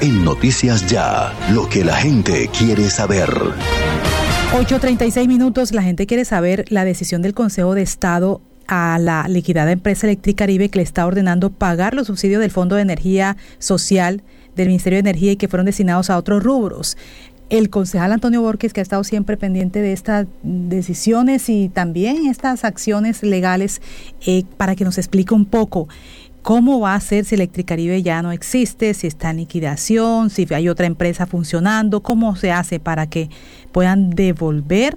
En Noticias Ya, lo que la gente quiere saber. 8.36 minutos, la gente quiere saber la decisión del Consejo de Estado a la liquidada empresa Electric Caribe que le está ordenando pagar los subsidios del Fondo de Energía Social del Ministerio de Energía y que fueron destinados a otros rubros. El concejal Antonio Borges, que ha estado siempre pendiente de estas decisiones y también estas acciones legales, eh, para que nos explique un poco ¿Cómo va a ser si Electricaribe ya no existe, si está en liquidación, si hay otra empresa funcionando? ¿Cómo se hace para que puedan devolver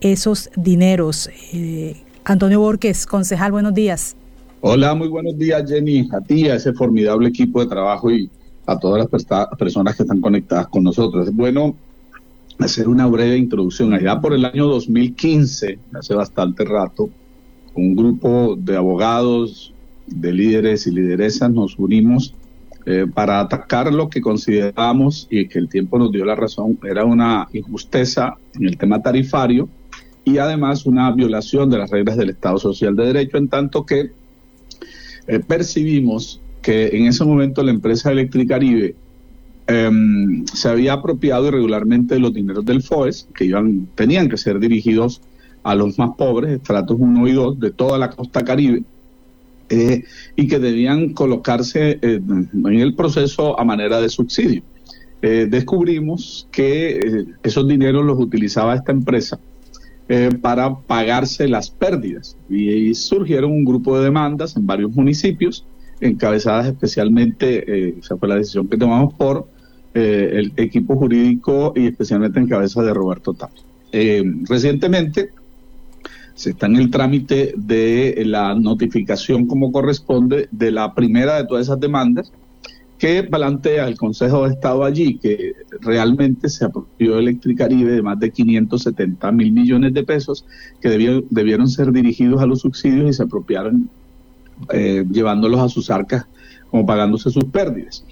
esos dineros? Eh, Antonio Borges, concejal, buenos días. Hola, muy buenos días, Jenny, a ti, a ese formidable equipo de trabajo y a todas las personas que están conectadas con nosotros. Bueno hacer una breve introducción. Allá por el año 2015, hace bastante rato, un grupo de abogados, de líderes y lideresas nos unimos eh, para atacar lo que consideramos y que el tiempo nos dio la razón era una injusticia en el tema tarifario y además una violación de las reglas del Estado Social de Derecho, en tanto que eh, percibimos que en ese momento la empresa Electricaribe em, se había apropiado irregularmente de los dineros del FOES, que iban, tenían que ser dirigidos a los más pobres, estratos 1 y 2 de toda la costa caribe, eh, y que debían colocarse en el proceso a manera de subsidio. Eh, descubrimos que eh, esos dineros los utilizaba esta empresa para pagarse las pérdidas y, surgieron un grupo de demandas en varios municipios, encabezadas especialmente, esa fue la decisión que tomamos por el equipo jurídico y especialmente en cabeza de Roberto Tapia. recientemente, se está en el trámite de la notificación como corresponde de la primera de todas esas demandas que plantea el Consejo de Estado allí que realmente se apropió Electricaribe de más de 570 mil millones de pesos que debieron, ser dirigidos a los subsidios y se apropiaron eh, llevándolos a sus arcas como pagándose sus pérdidas.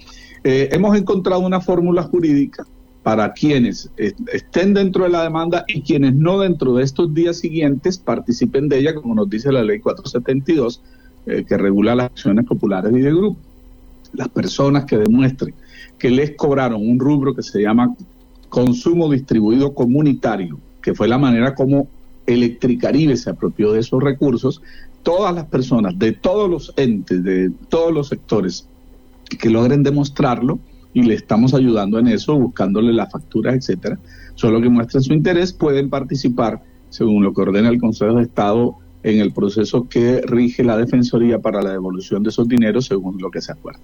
Eh, hemos encontrado una fórmula jurídica para quienes estén dentro de la demanda y quienes no dentro de estos días siguientes participen de ella, como nos dice la ley 472, eh, que regula las acciones populares y de grupo. Las personas que demuestren que les cobraron un rubro que se llama consumo distribuido comunitario, que fue la manera como Electricaribe se apropió de esos recursos, todas las personas de todos los entes, de todos los sectores que logren demostrarlo, y le estamos ayudando en eso, buscándole las facturas, etcétera. Solo que muestren su interés, pueden participar, según lo que ordena el Consejo de Estado, en el proceso que rige la Defensoría para la devolución de esos dineros según lo que se acuerde.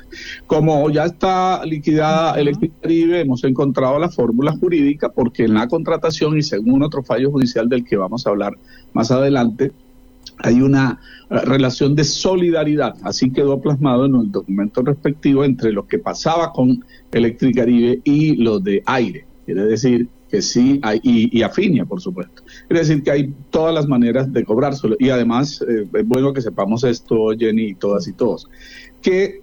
Como ya está liquidada el Caribe, hemos encontrado la fórmula jurídica porque en la contratación y según otro fallo judicial del que vamos a hablar más adelante, hay una eh, relación de solidaridad, así quedó plasmado en el documento respectivo entre lo que pasaba con Electricaribe y lo de aire. Quiere decir que sí hay, y, Afinia, por supuesto. Quiere decir que hay todas las maneras de cobrárselo. Y además, eh, es bueno que sepamos esto, Jenny, y todas y todos, que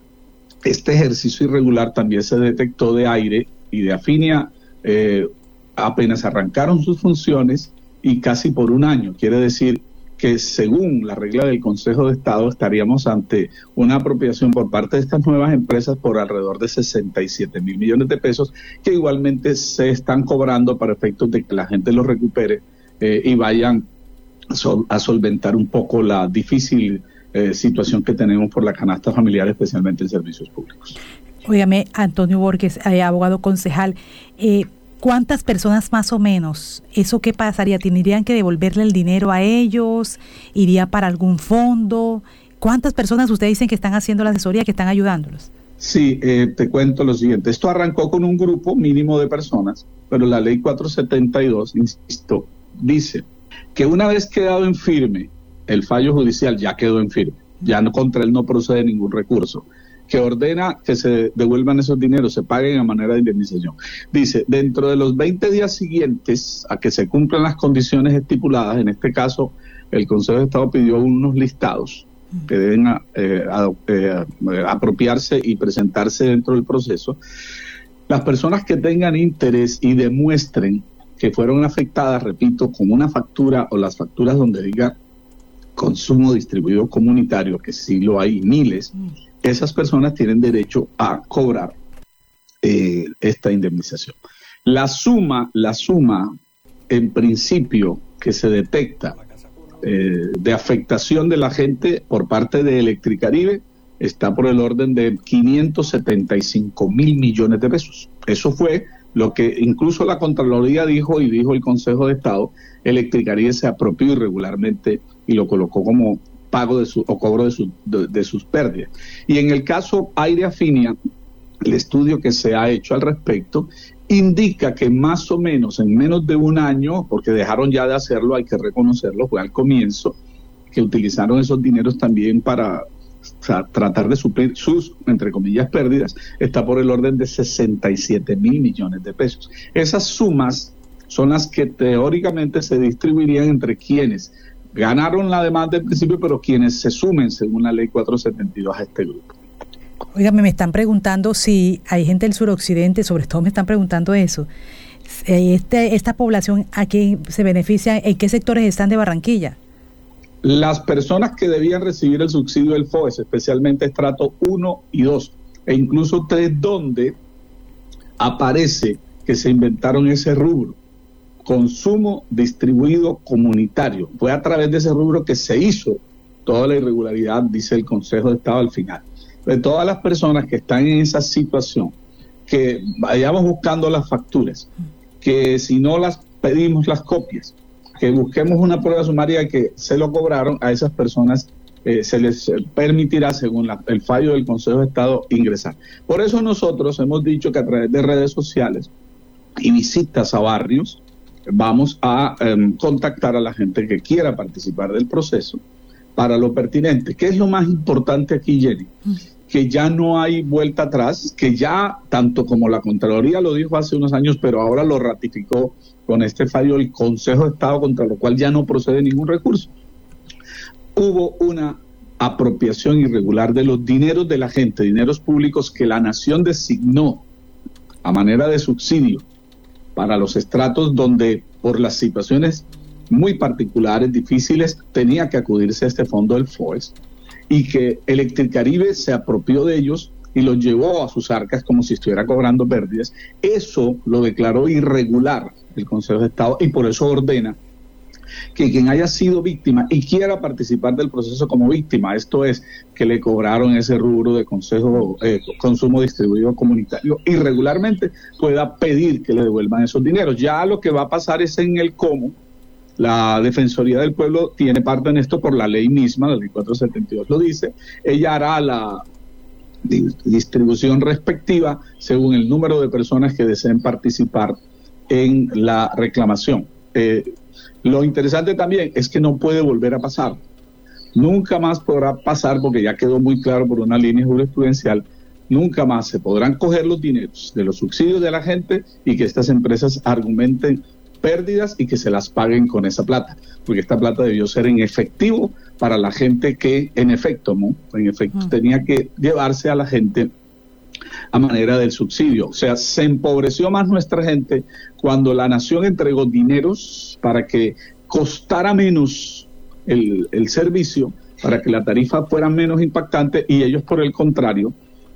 este ejercicio irregular también se detectó de aire y de Afinia eh, apenas arrancaron sus funciones y casi por un año. Quiere decir que según la regla del Consejo de Estado estaríamos ante una apropiación por parte de estas nuevas empresas por alrededor de 67 mil millones de pesos que igualmente se están cobrando para efectos de que la gente los recupere eh, y vayan a solventar un poco la difícil eh, situación que tenemos por la canasta familiar, especialmente en servicios públicos. Óigame, Antonio Borges, eh, abogado concejal, ¿Cuántas personas más o menos? ¿Eso qué pasaría? ¿Tendrían que devolverle el dinero a ellos? ¿Iría para algún fondo? ¿Cuántas personas ustedes dicen que están haciendo la asesoría, que están ayudándolos? Sí, eh, te cuento lo siguiente. Esto arrancó con un grupo mínimo de personas, pero la ley 472, insisto, dice que una vez quedado en firme, el fallo judicial ya quedó en firme, ya no, contra él no procede ningún recurso que ordena que se devuelvan esos dineros, se paguen a manera de indemnización. Dice, dentro de los 20 días siguientes a que se cumplan las condiciones estipuladas, en este caso el Consejo de Estado pidió unos listados que deben eh, eh, apropiarse y presentarse dentro del proceso. Las personas que tengan interés y demuestren que fueron afectadas, repito, con una factura o las facturas donde diga consumo distribuido comunitario, que sí lo hay miles, esas personas tienen derecho a cobrar eh, esta indemnización. La suma, la suma, en principio, que se detecta eh, de afectación de la gente por parte de Electricaribe está por el orden de 575 mil millones de pesos. Eso fue lo que incluso la Contraloría dijo y dijo el Consejo de Estado, Electricaribe se apropió irregularmente y lo colocó como pago de su, o cobro de, de sus pérdidas. Y en el caso Aire Afinia, el estudio que se ha hecho al respecto indica que más o menos en menos de un año, porque dejaron ya de hacerlo, hay que reconocerlo, fue al comienzo, que utilizaron esos dineros también para tratar de suplir sus, entre comillas, pérdidas, está por el orden de 67 mil millones de pesos. Esas sumas son las que teóricamente se distribuirían entre quienes ganaron la demanda en principio, pero quienes se sumen según la ley 472 a este grupo. Oiganme, me están preguntando si hay gente del suroccidente, sobre todo me están preguntando eso. Eh, este, esta población, ¿a quién se beneficia? ¿En qué sectores están de Barranquilla? Las personas que debían recibir el subsidio del FOES, especialmente estrato 1 y 2, e incluso 3, donde aparece que se inventaron ese rubro, consumo distribuido comunitario. Fue a través de ese rubro que se hizo toda la irregularidad, dice el Consejo de Estado al final. De todas las personas que están en esa situación, que vayamos buscando las facturas, que si no las pedimos las copias, que busquemos una prueba sumaria que se lo cobraron, a esas personas eh, se les permitirá, según el fallo del Consejo de Estado, ingresar. Por eso nosotros hemos dicho que a través de redes sociales y visitas a barrios, vamos a em, contactar a la gente que quiera participar del proceso para lo pertinente. ¿Qué es lo más importante aquí, Jenny? Que ya no hay vuelta atrás, que ya, tanto como la Contraloría lo dijo hace unos años, pero ahora lo ratificó con este fallo el Consejo de Estado contra lo cual ya no procede ningún recurso. Hubo una apropiación irregular de los dineros de la gente, dineros públicos que la nación designó a manera de subsidio para los estratos donde por las situaciones muy particulares, difíciles, tenía que acudirse a este fondo del FOES y que Electricaribe se apropió de ellos y los llevó a sus arcas como si estuviera cobrando pérdidas. Eso lo declaró irregular el Consejo de Estado y por eso ordena que quien haya sido víctima y quiera participar del proceso como víctima, esto es, que le cobraron ese rubro de consejo, eh, consumo distribuido comunitario irregularmente, pueda pedir que le devuelvan esos dineros. Ya lo que va a pasar es en el cómo. La Defensoría del Pueblo tiene parte en esto por la ley misma, la ley 472 lo dice. Ella hará la distribución respectiva según el número de personas que deseen participar en la reclamación. Eh, lo interesante también es que no puede volver a pasar. Nunca más podrá pasar, porque ya quedó muy claro por una línea jurisprudencial, nunca más se podrán coger los dineros de los subsidios de la gente y que estas empresas argumenten pérdidas y que se las paguen con esa plata, porque esta plata debió ser en efectivo para la gente que en efecto, ¿no? En efecto tenía que llevarse a la gente a manera del subsidio. O sea, se empobreció más nuestra gente cuando la nación entregó dineros para que costara menos el, el servicio, para que la tarifa fuera menos impactante y ellos por el contrario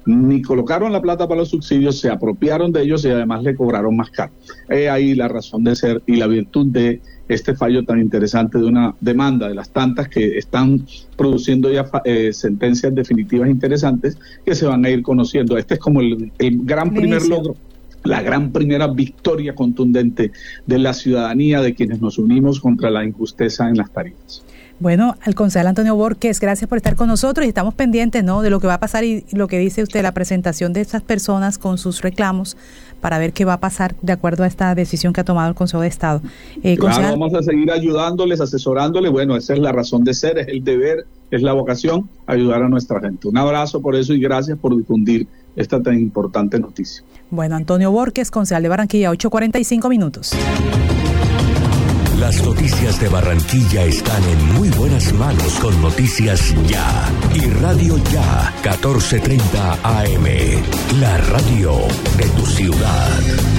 ni colocaron la plata para los subsidios, se apropiaron de ellos y además le cobraron más caro. Es ahí la razón de ser y la virtud de este fallo tan interesante de una demanda de las tantas que están produciendo ya eh, sentencias definitivas interesantes que se van a ir conociendo. Este es como el, gran primer logro la gran primera victoria contundente de la ciudadanía de quienes nos unimos contra la injusticia en las tarifas. Bueno, al concejal Antonio Borges, gracias por estar con nosotros y estamos pendientes ¿no? de lo que va a pasar y lo que dice usted, la presentación de estas personas con sus reclamos para ver qué va a pasar de acuerdo a esta decisión que ha tomado el Consejo de Estado. Eh, claro, vamos a seguir ayudándoles, asesorándoles. Bueno, esa es la razón de ser, es el deber, es la vocación, ayudar a nuestra gente. Un abrazo por eso y gracias por difundir esta tan importante noticia. Bueno, Antonio Borges, concejal de Barranquilla, 8.45 minutos. Las noticias de Barranquilla están en muy buenas manos con Noticias Ya y Radio Ya 1430 AM, la radio de tu ciudad.